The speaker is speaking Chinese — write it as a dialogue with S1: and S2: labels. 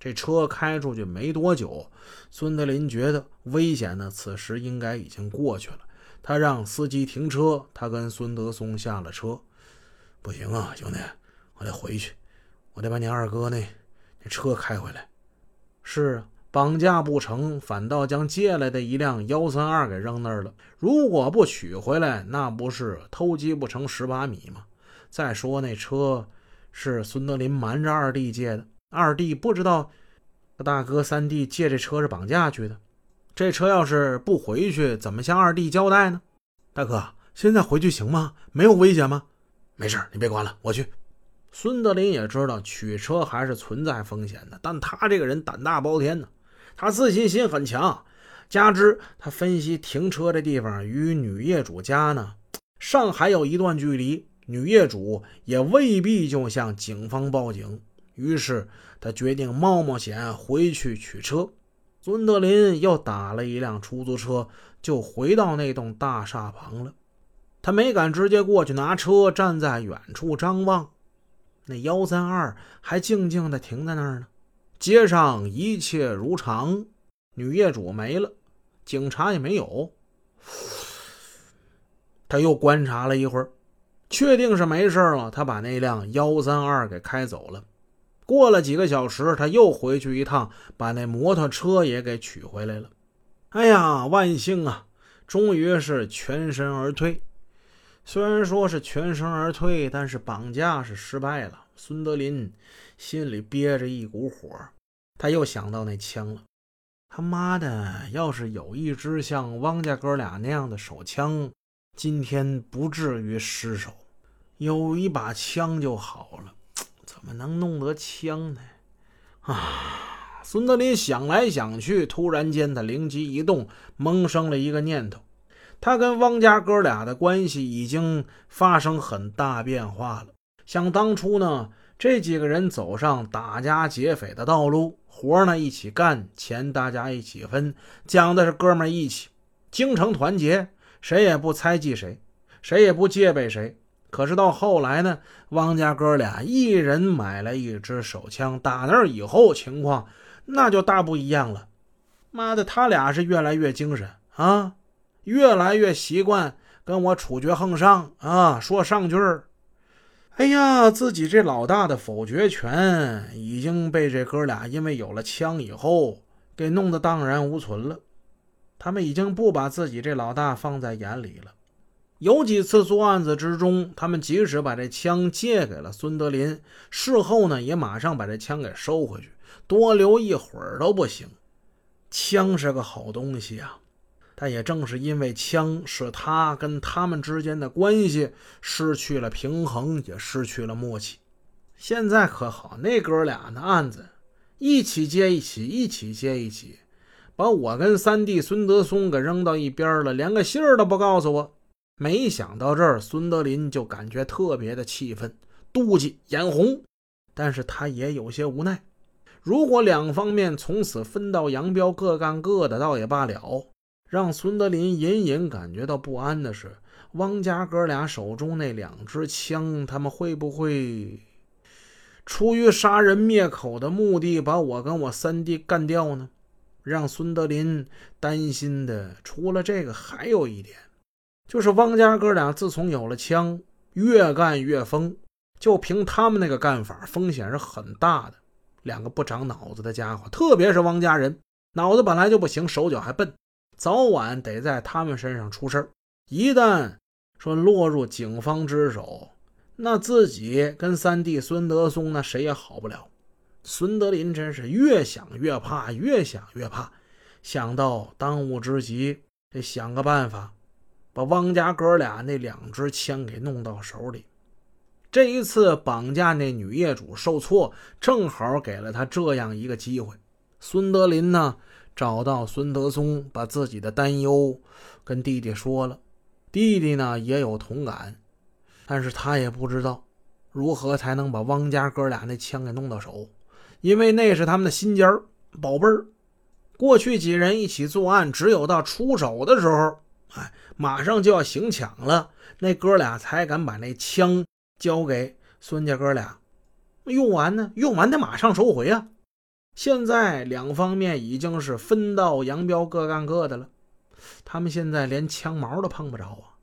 S1: 这车开出去没多久，孙德林觉得危险呢，此时应该已经过去了。他让司机停车，他跟孙德松下了车。不行啊，兄弟，我得回去，我得把你二哥那那车开回来。是啊，绑架不成，反倒将借来的一辆幺三二给扔那儿了。如果不取回来，那不是偷鸡不成蚀把米吗？再说那车是孙德林瞒着二弟借的。二弟不知道，大哥三弟借这车是绑架去的。这车要是不回去，怎么向二弟交代呢？大哥，现在回去行吗？没有危险吗？没事，你别管了，我去。孙德林也知道取车还是存在风险的，但他这个人胆大包天呢，他自信心很强，加之他分析停车这地方与女业主家呢尚还有一段距离，女业主也未必就向警方报警。于是他决定冒冒险回去取车。孙德林又打了一辆出租车，就回到那栋大厦旁了。他没敢直接过去拿车，站在远处张望。那幺三二还静静地停在那儿呢。街上一切如常，女业主没了，警察也没有。他又观察了一会儿，确定是没事了。他把那辆幺三二给开走了。过了几个小时，他又回去一趟，把那摩托车也给取回来了。哎呀，万幸啊，终于是全身而退。虽然说是全身而退，但是绑架是失败了。孙德林心里憋着一股火，他又想到那枪了。他妈的，要是有一支像汪家哥俩那样的手枪，今天不至于失手。有一把枪就好了。怎么能弄得枪呢？啊！孙德林想来想去，突然间他灵机一动，萌生了一个念头：他跟汪家哥俩的关系已经发生很大变化了。想当初呢，这几个人走上打家劫匪的道路，活呢一起干，钱大家一起分，讲的是哥们义气、精诚团结，谁也不猜忌谁，谁也不戒备谁。可是到后来呢，汪家哥俩一人买了一支手枪，打那以后情况那就大不一样了。妈的，他俩是越来越精神啊，越来越习惯跟我处决横上啊，说上句儿。哎呀，自己这老大的否决权已经被这哥俩因为有了枪以后给弄得荡然无存了，他们已经不把自己这老大放在眼里了。有几次作案子之中，他们即使把这枪借给了孙德林，事后呢也马上把这枪给收回去，多留一会儿都不行。枪是个好东西啊，但也正是因为枪，使他跟他们之间的关系失去了平衡，也失去了默契。现在可好，那哥俩的案子一起接一起，一起接一起，把我跟三弟孙德松给扔到一边了，连个信儿都不告诉我。没想到这儿，孙德林就感觉特别的气愤、妒忌、眼红，但是他也有些无奈。如果两方面从此分道扬镳，各干各的，倒也罢了。让孙德林隐隐感觉到不安的是，汪家哥俩手中那两支枪，他们会不会出于杀人灭口的目的，把我跟我三弟干掉呢？让孙德林担心的，除了这个，还有一点。就是汪家哥俩自从有了枪，越干越疯。就凭他们那个干法，风险是很大的。两个不长脑子的家伙，特别是汪家人，脑子本来就不行，手脚还笨，早晚得在他们身上出事一旦说落入警方之手，那自己跟三弟孙德松那谁也好不了。孙德林真是越想越怕，越想越怕。想到当务之急，得想个办法。把汪家哥俩那两支枪给弄到手里。这一次绑架那女业主受挫，正好给了他这样一个机会。孙德林呢，找到孙德松，把自己的担忧跟弟弟说了。弟弟呢也有同感，但是他也不知道如何才能把汪家哥俩那枪给弄到手，因为那是他们的心尖儿、宝贝儿。过去几人一起作案，只有到出手的时候。哎，马上就要行抢了，那哥俩才敢把那枪交给孙家哥俩。用完呢，用完得马上收回啊！现在两方面已经是分道扬镳，各干各的了。他们现在连枪毛都碰不着啊！